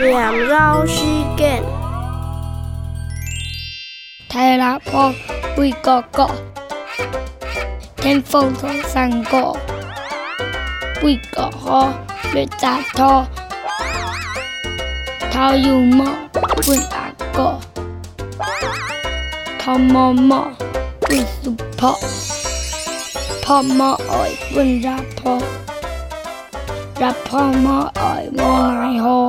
làm rau chicken kiện, lá phong quy cò cọ thêm phong thọ sàng cọ quỳ cọ ho lệ tà tho thao dù mọ quỳ ả cọ thao mò mọ quỳ sụp phọ phọ mọ ỏi quỳ ra phọ ra phọ mọ ỏi mò ngài hồ